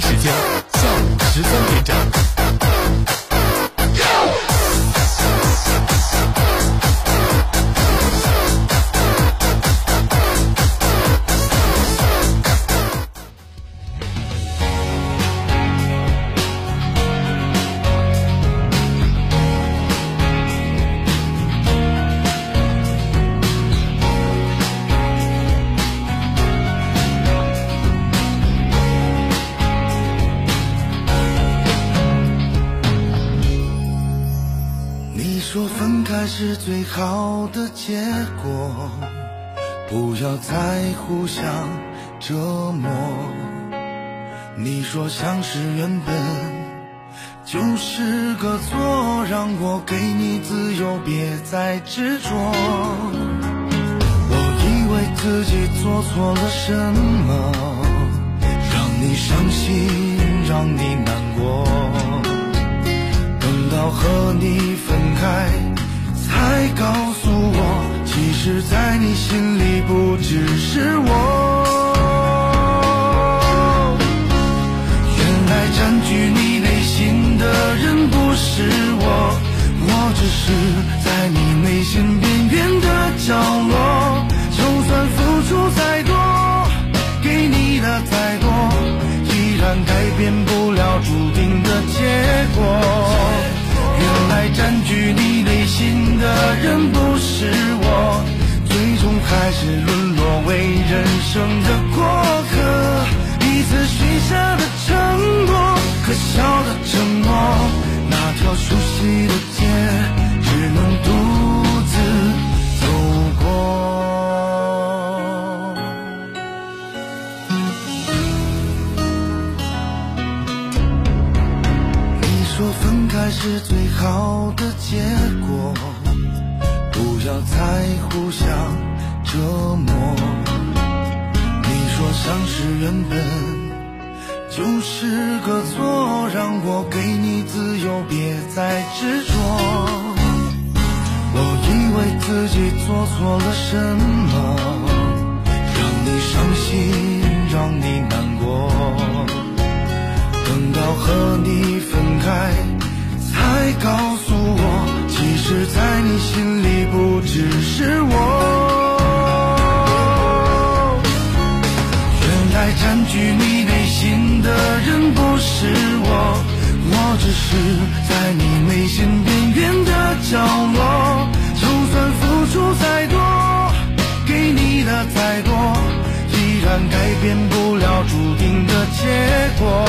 时间下午十三点整。互相折磨。你说相识原本就是个错，让我给你自由，别再执着。我以为自己做错了什么，让你伤心，让你难过。等到和你分开，才告是，在你心里不只是我。原来占据你内心的人不是我，我只是在你内心边缘的角落。就算付出再多，给你的再多，依然改变不了注定的结果。原来占据你内心的人不是我，还是沦落为人生的过客。彼此许下的承诺，可笑的承诺，那条熟悉的街，心边缘的角落。就算付出再多，给你的再多，依然改变不了注定的结果。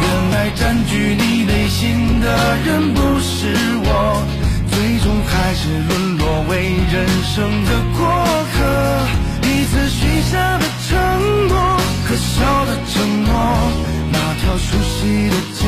原来占据你内心的人不是我，最终还是沦落为人生的过客。彼此许下的承诺，可笑的承诺，那条熟悉的街，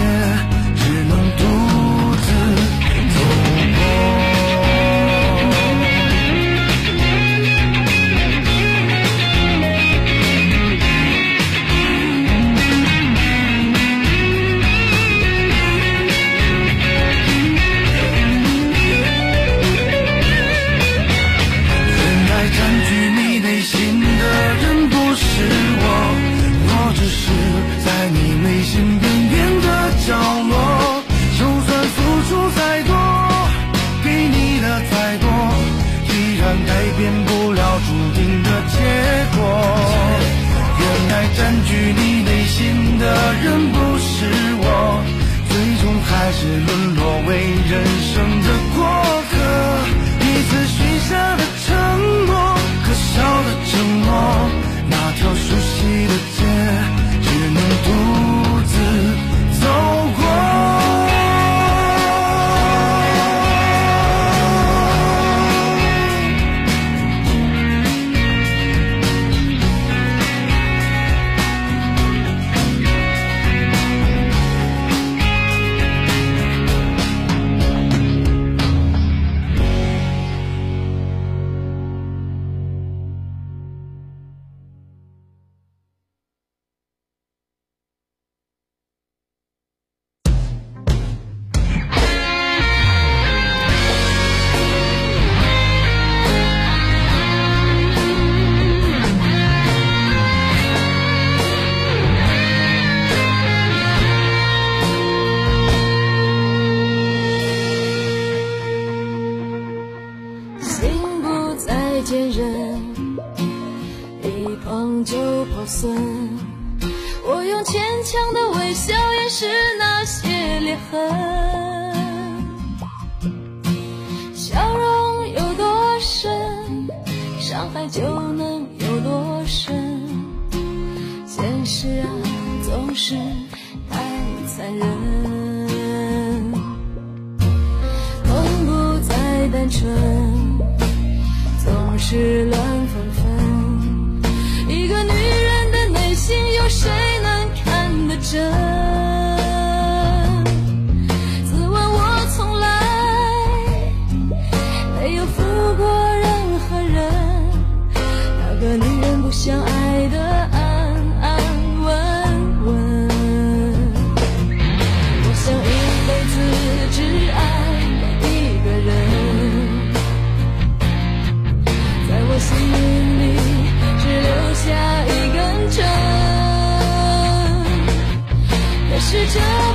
可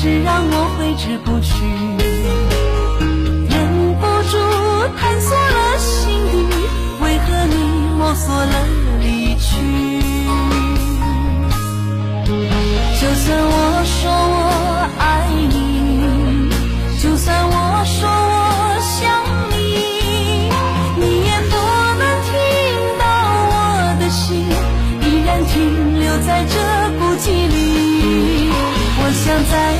是让我挥之不去，忍不住探索了心底。为何你摸索了离去？就算我说我爱你，就算我说我想你，你也不能听到我的心，依然停留在这孤寂里。我想在。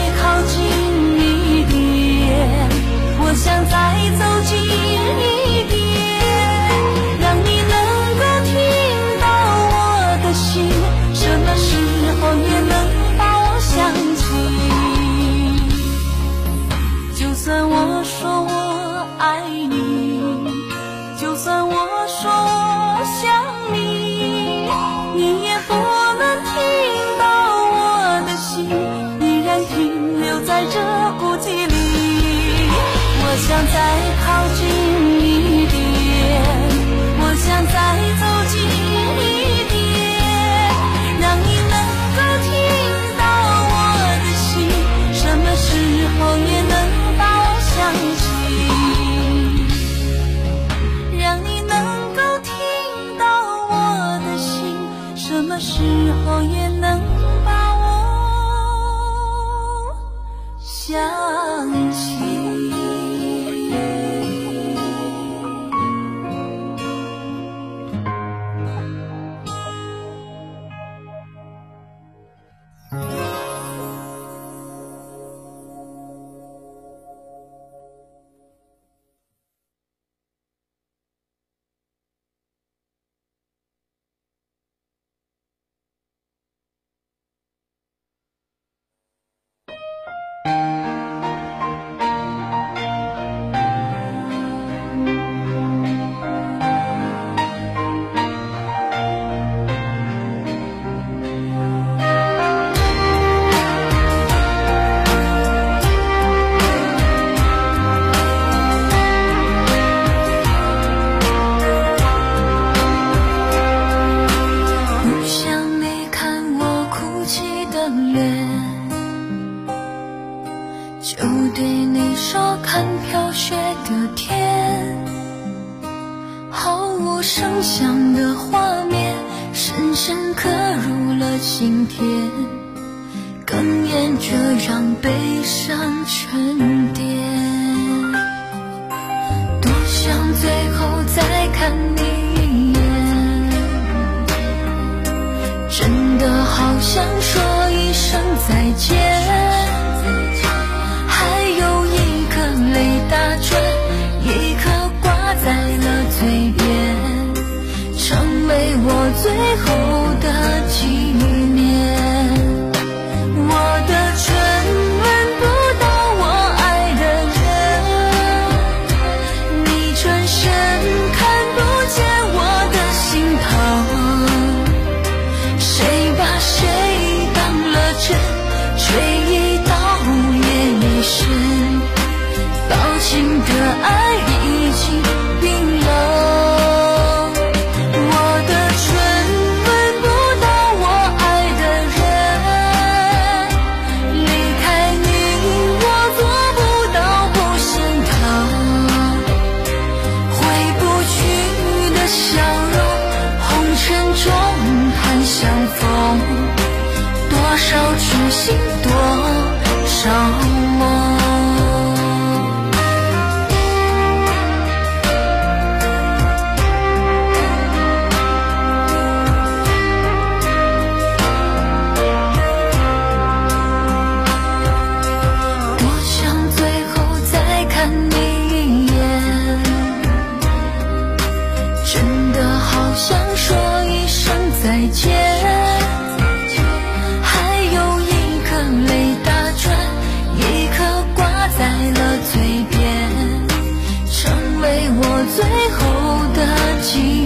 今天哽咽着让悲伤沉淀多想最后再看你一眼。真的好想说一声再见。最后的记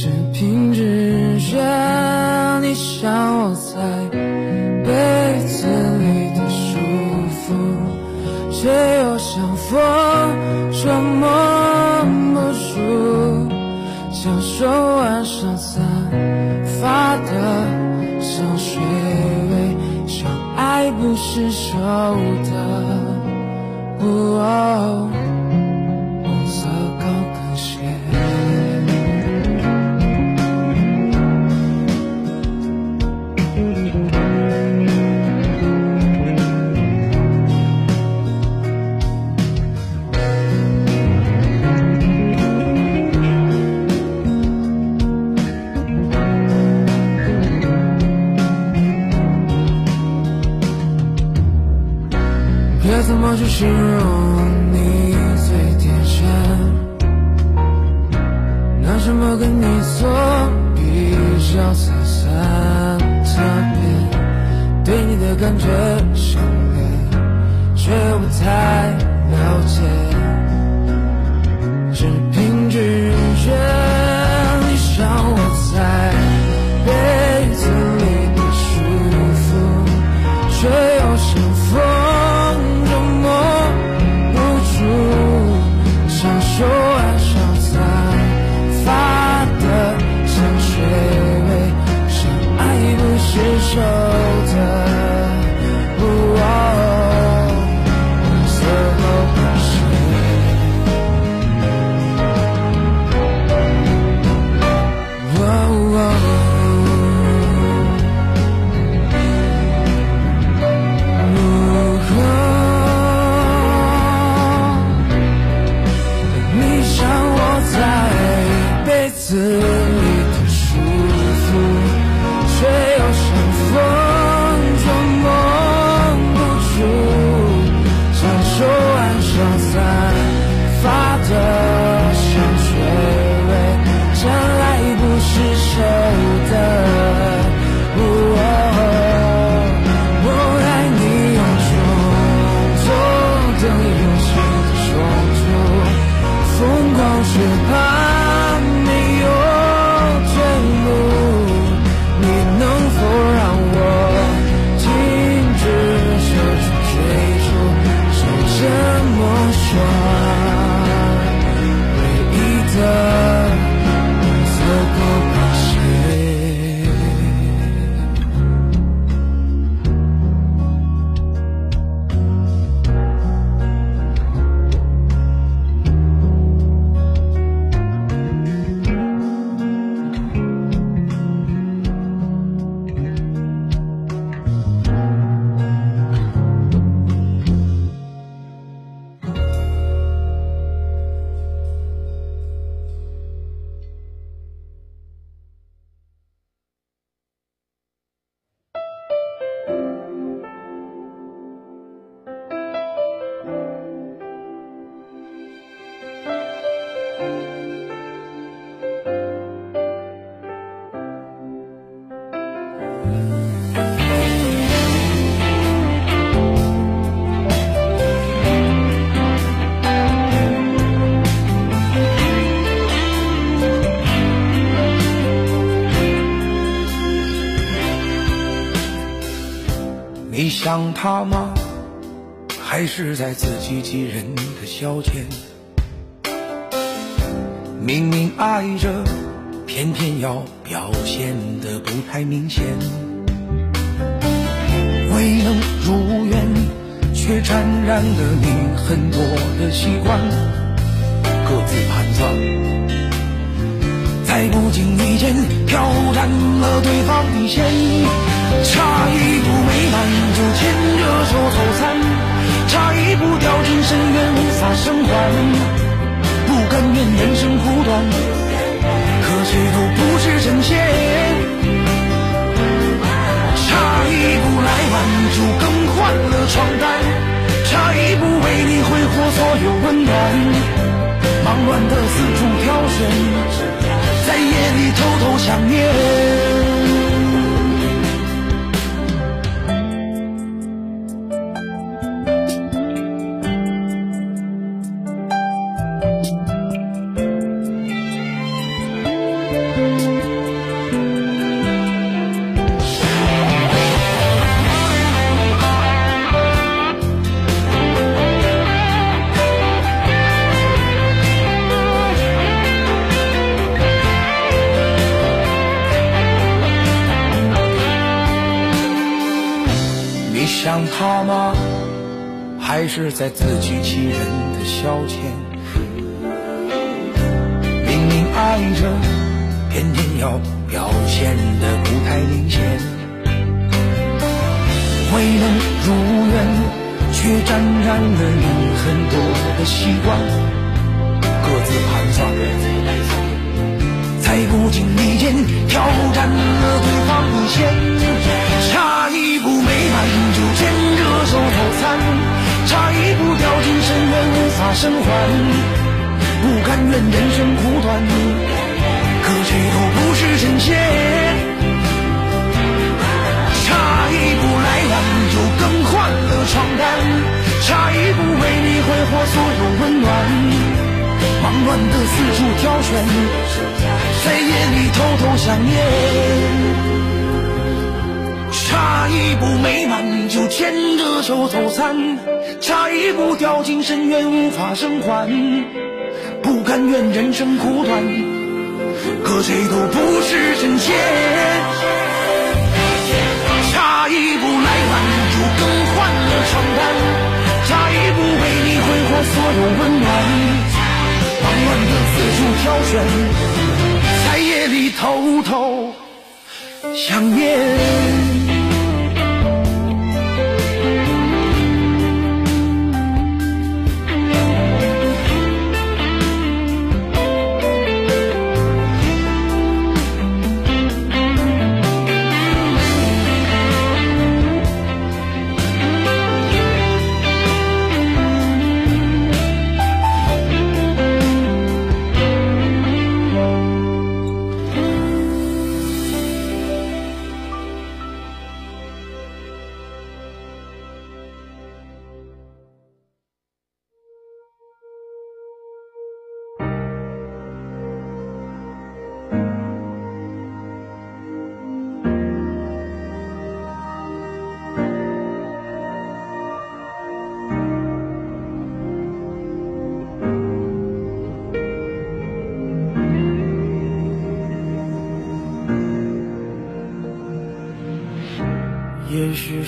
只凭直觉你像窝在被子里的舒服却又像风感觉。想他吗？还是在自欺欺人的消遣？明明爱着，偏偏要表现得不太明显。未能如愿，却沾染了你很多的习惯，各自盘算。在不经意间挑战了对方底线，差一步美满就牵着手走散，差一步掉进深渊无法生还，不甘愿人生苦短，可谁都不是神仙，差一步来晚就更换了床单，差一步为你挥霍所有温暖，忙乱的四处挑选。在夜里偷偷想念。在自欺欺人的消遣？明明爱着，偏偏要表现的不太明显。未能如愿，却沾染了你很多的习惯，各自盘算，在不经意间挑战了对方底线，掉进深渊无法生还，不甘愿人生苦短，可谁都不是神仙。差一步来晚就更换了床单，差一步为你挥霍所有温暖，忙乱的四处挑选，在夜里偷偷想念。差一步美满就牵着手走散，差一步掉进深渊无法生还，不甘愿人生苦短，可谁都不是神仙。差一步来晚就更换了床单，差一步为你挥霍所有温暖，忙乱的四处挑选，在夜里偷偷想念。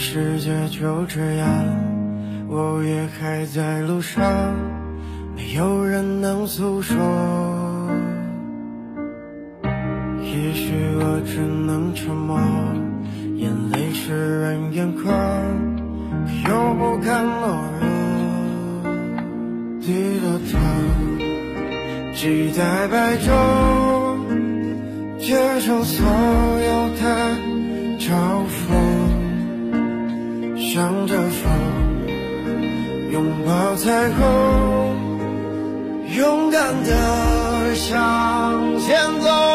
世界就这样，我也还在路上，没有人能诉说。也许我只能沉默，眼泪湿润眼眶，又不敢懦弱。低着头，期待白昼，接受所抱彩虹，勇敢的向前走。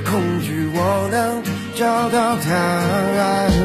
恐惧，我能找到答案。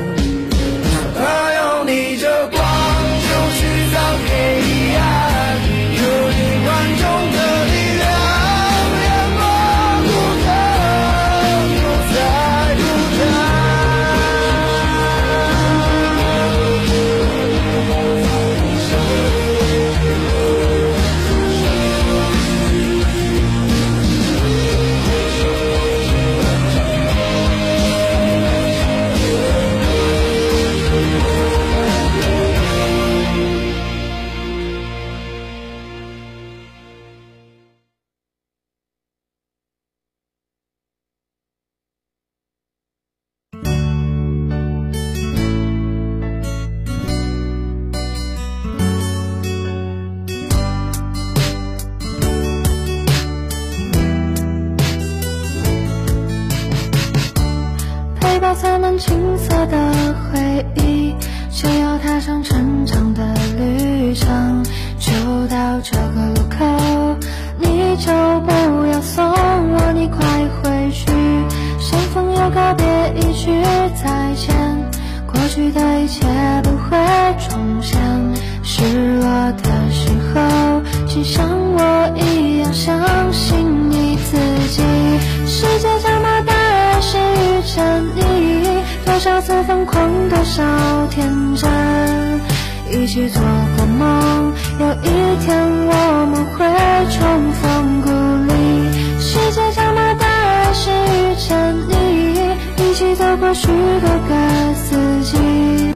青涩的回忆，就要踏上成长的旅程。就到这个路口，你就不要送我，你快回去。相逢又告别，一句再见，过去的一切不会重现。失要疯狂，多少天真，一起做过梦，有一天我们会重逢故里。世界这么大，还是遇见你？一起走过许多个四季。